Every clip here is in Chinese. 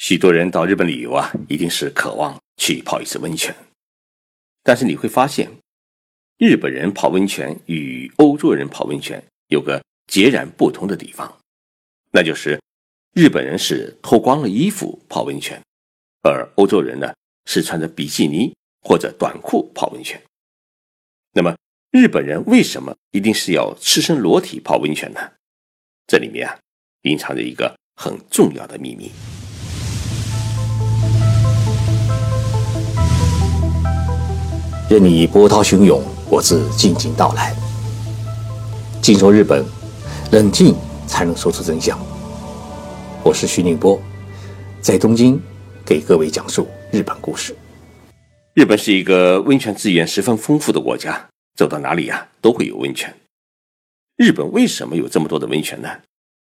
许多人到日本旅游啊，一定是渴望去泡一次温泉。但是你会发现，日本人泡温泉与欧洲人泡温泉有个截然不同的地方，那就是日本人是脱光了衣服泡温泉，而欧洲人呢是穿着比基尼或者短裤泡温泉。那么，日本人为什么一定是要赤身裸体泡温泉呢？这里面啊，隐藏着一个很重要的秘密。任你波涛汹涌，我自静静到来。静说日本，冷静才能说出真相。我是徐宁波，在东京给各位讲述日本故事。日本是一个温泉资源十分丰富的国家，走到哪里呀都会有温泉。日本为什么有这么多的温泉呢？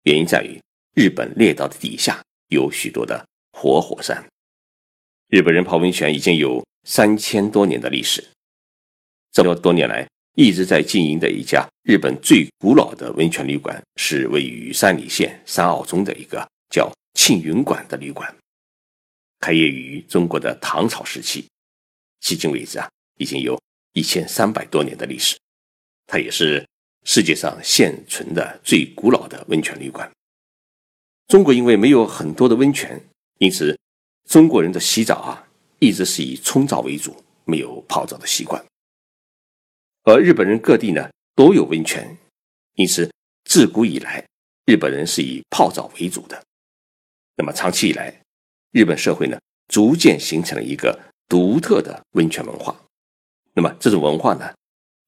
原因在于日本列岛的底下有许多的活火山。日本人泡温泉已经有。三千多年的历史，这么多年来一直在经营的一家日本最古老的温泉旅馆，是位于山梨县山坳中的一个叫庆云馆的旅馆，开业于中国的唐朝时期，迄今为止啊，已经有一千三百多年的历史。它也是世界上现存的最古老的温泉旅馆。中国因为没有很多的温泉，因此中国人的洗澡啊。一直是以冲澡为主，没有泡澡的习惯。而日本人各地呢都有温泉，因此自古以来，日本人是以泡澡为主的。那么长期以来，日本社会呢逐渐形成了一个独特的温泉文化。那么这种文化呢，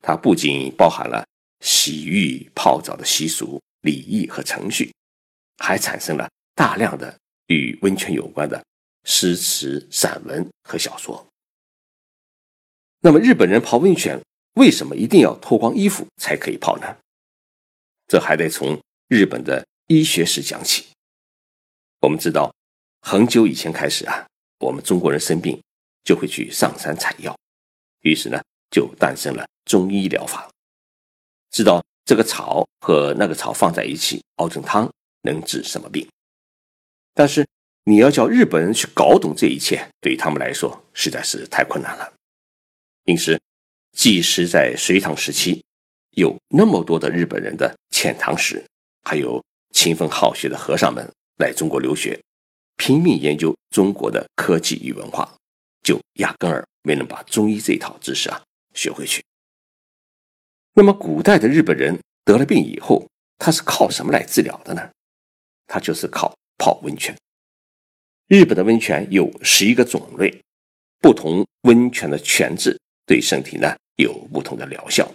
它不仅包含了洗浴泡澡的习俗、礼仪和程序，还产生了大量的与温泉有关的。诗词、散文和小说。那么，日本人泡温泉为什么一定要脱光衣服才可以泡呢？这还得从日本的医学史讲起。我们知道，很久以前开始啊，我们中国人生病就会去上山采药，于是呢，就诞生了中医疗法。知道这个草和那个草放在一起熬成汤能治什么病，但是。你要叫日本人去搞懂这一切，对于他们来说实在是太困难了。因此，即使在隋唐时期，有那么多的日本人的遣唐使，还有勤奋好学的和尚们来中国留学，拼命研究中国的科技与文化，就压根儿没能把中医这一套知识啊学回去。那么，古代的日本人得了病以后，他是靠什么来治疗的呢？他就是靠泡温泉。日本的温泉有十一个种类，不同温泉的泉质对身体呢有不同的疗效。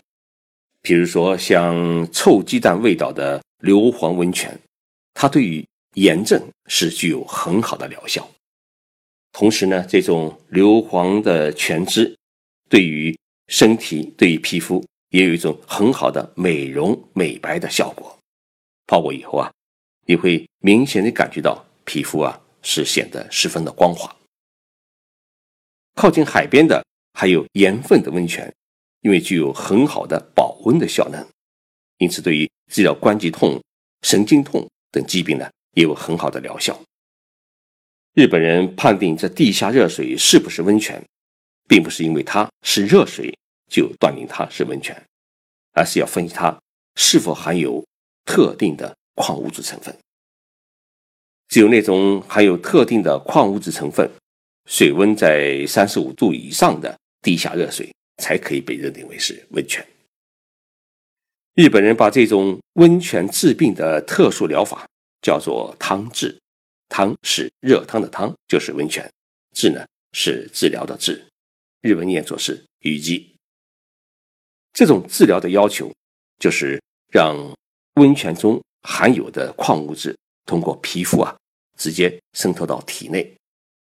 比如说，像臭鸡蛋味道的硫磺温泉，它对于炎症是具有很好的疗效。同时呢，这种硫磺的泉汁对于身体、对于皮肤也有一种很好的美容美白的效果。泡过以后啊，你会明显的感觉到皮肤啊。是显得十分的光滑。靠近海边的还有盐分的温泉，因为具有很好的保温的效能，因此对于治疗关节痛、神经痛等疾病呢，也有很好的疗效。日本人判定这地下热水是不是温泉，并不是因为它是热水就断定它是温泉，而是要分析它是否含有特定的矿物质成分。只有那种含有特定的矿物质成分、水温在三十五度以上的地下热水，才可以被认定为是温泉。日本人把这种温泉治病的特殊疗法叫做汤治，汤是热汤的汤，就是温泉；治呢是治疗的治，日文念作是雨季。这种治疗的要求就是让温泉中含有的矿物质通过皮肤啊。直接渗透到体内，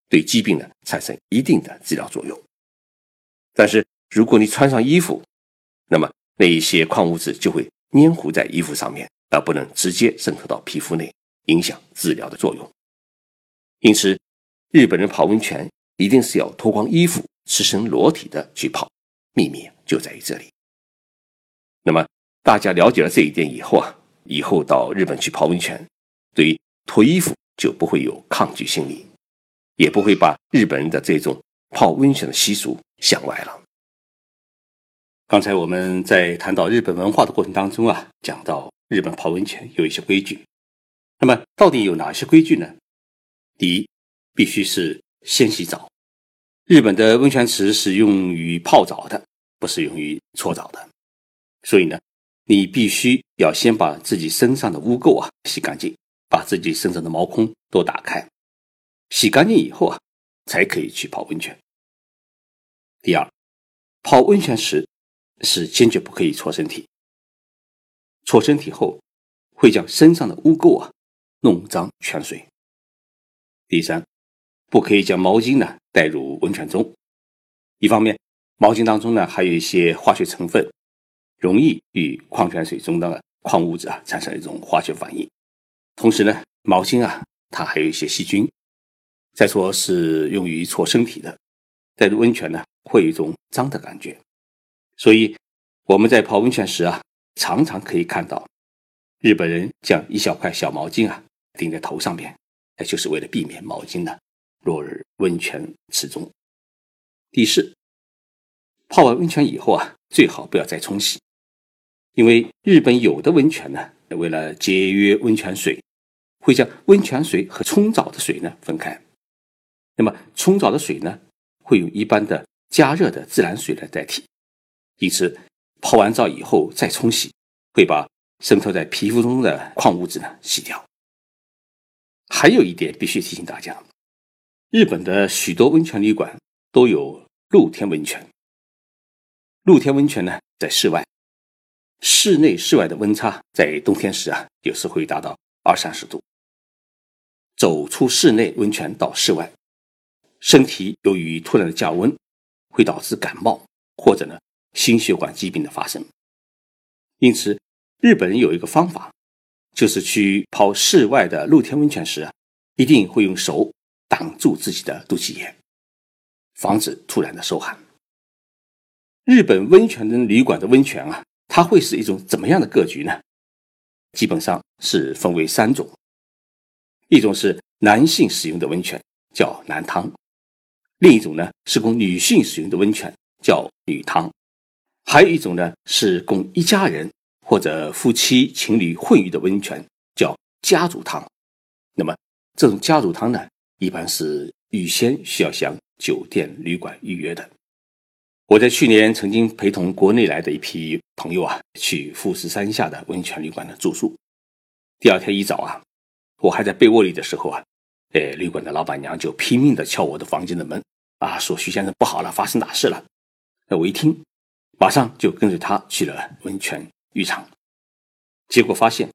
对疾病呢产生一定的治疗作用。但是如果你穿上衣服，那么那一些矿物质就会粘糊在衣服上面，而不能直接渗透到皮肤内，影响治疗的作用。因此，日本人泡温泉一定是要脱光衣服、赤身裸体的去泡，秘密就在于这里。那么大家了解了这一点以后啊，以后到日本去泡温泉，对于脱衣服。就不会有抗拒心理，也不会把日本人的这种泡温泉的习俗想歪了。刚才我们在谈到日本文化的过程当中啊，讲到日本泡温泉有一些规矩。那么到底有哪些规矩呢？第一，必须是先洗澡。日本的温泉池是用于泡澡的，不是用于搓澡的。所以呢，你必须要先把自己身上的污垢啊洗干净，把自己身上的毛孔都打开，洗干净以后啊，才可以去泡温泉。第二，泡温泉时。是坚决不可以搓身体，搓身体后会将身上的污垢啊弄脏泉水。第三，不可以将毛巾呢带入温泉中，一方面毛巾当中呢还有一些化学成分，容易与矿泉水中的矿物质啊产生一种化学反应。同时呢，毛巾啊它还有一些细菌。再说是用于搓身体的，带入温泉呢会有一种脏的感觉。所以我们在泡温泉时啊，常常可以看到日本人将一小块小毛巾啊顶在头上面，那就是为了避免毛巾呢落入温泉池中。第四，泡完温泉以后啊，最好不要再冲洗，因为日本有的温泉呢，为了节约温泉水，会将温泉水和冲澡的水呢分开。那么冲澡的水呢，会用一般的加热的自来水来代替。因此，泡完澡以后再冲洗，会把渗透在皮肤中的矿物质呢洗掉。还有一点必须提醒大家：日本的许多温泉旅馆都有露天温泉。露天温泉呢在室外，室内室外的温差在冬天时啊有时会达到二三十度。走出室内温泉到室外，身体由于突然的降温，会导致感冒或者呢。心血管疾病的发生，因此日本人有一个方法，就是去泡室外的露天温泉时啊，一定会用手挡住自己的肚脐眼，防止突然的受寒。日本温泉的旅馆的温泉啊，它会是一种怎么样的格局呢？基本上是分为三种，一种是男性使用的温泉，叫男汤；另一种呢是供女性使用的温泉，叫女汤。还有一种呢，是供一家人或者夫妻情侣混浴的温泉，叫家族汤。那么这种家族汤呢，一般是预先需要向酒店旅馆预约的。我在去年曾经陪同国内来的一批朋友啊，去富士山下的温泉旅馆的住宿。第二天一早啊，我还在被窝里的时候啊，哎，旅馆的老板娘就拼命的敲我的房间的门啊，说徐先生不好了，发生大事了。那我一听。马上就跟着他去了温泉浴场，结果发现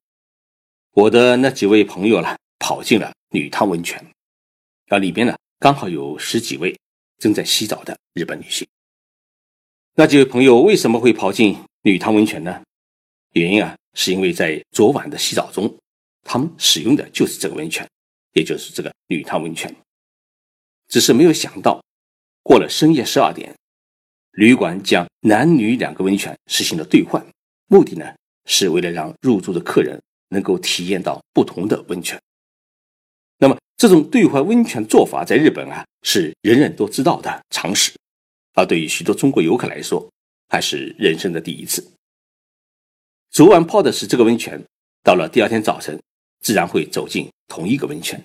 我的那几位朋友呢，跑进了女汤温泉，而里边呢刚好有十几位正在洗澡的日本女性。那几位朋友为什么会跑进女汤温泉呢？原因啊，是因为在昨晚的洗澡中，他们使用的就是这个温泉，也就是这个女汤温泉，只是没有想到过了深夜十二点。旅馆将男女两个温泉实行了兑换，目的呢是为了让入住的客人能够体验到不同的温泉。那么这种兑换温泉做法在日本啊是人人都知道的常识，而对于许多中国游客来说还是人生的第一次。昨晚泡的是这个温泉，到了第二天早晨自然会走进同一个温泉。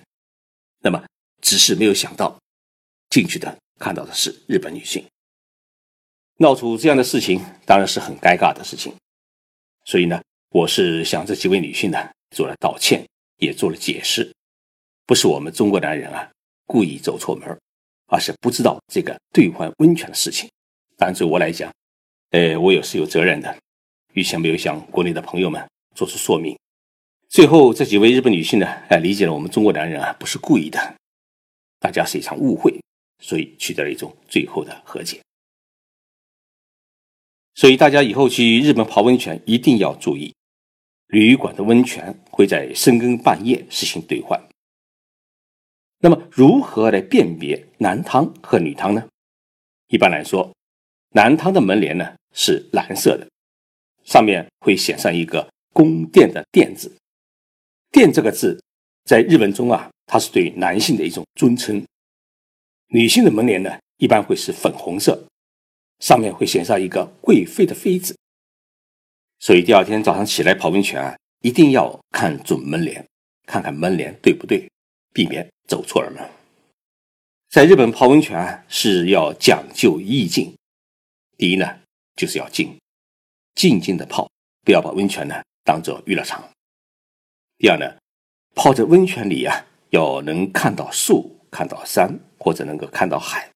那么只是没有想到进去的看到的是日本女性。闹出这样的事情，当然是很尴尬的事情。所以呢，我是向这几位女性呢做了道歉，也做了解释。不是我们中国男人啊故意走错门，而是不知道这个兑换温泉的事情。但对我来讲，呃，我也是有责任的，预先没有向国内的朋友们做出说明。最后这几位日本女性呢，哎，理解了我们中国男人啊不是故意的，大家是一场误会，所以取得了一种最后的和解。所以大家以后去日本泡温泉一定要注意，旅馆的温泉会在深更半夜实行兑换。那么如何来辨别男汤和女汤呢？一般来说，男汤的门帘呢是蓝色的，上面会写上一个“宫殿”的“殿”字。“殿”这个字在日文中啊，它是对男性的一种尊称，女性的门帘呢，一般会是粉红色，上面会写上一个贵妃的妃字。所以第二天早上起来泡温泉啊，一定要看准门帘，看看门帘对不对，避免走错了门。在日本泡温泉，是要讲究意境。第一呢，就是要静，静静的泡，不要把温泉呢当做娱乐场。第二呢，泡在温泉里啊，要能看到树、看到山，或者能够看到海。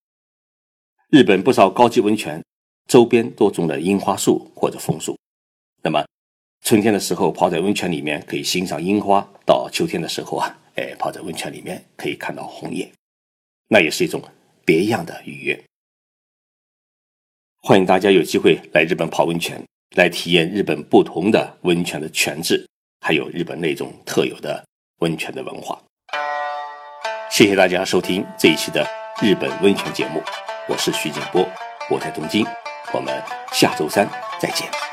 日本不少高级温泉周边都种了樱花树或者枫树。那么，春天的时候泡在温泉里面可以欣赏樱花；到秋天的时候啊，哎，泡在温泉里面可以看到红叶，那也是一种别样的愉悦。欢迎大家有机会来日本泡温泉，来体验日本不同的温泉的泉质，还有日本那种特有的温泉的文化。谢谢大家收听这一期的日本温泉节目，我是徐景波，我在东京，我们下周三再见。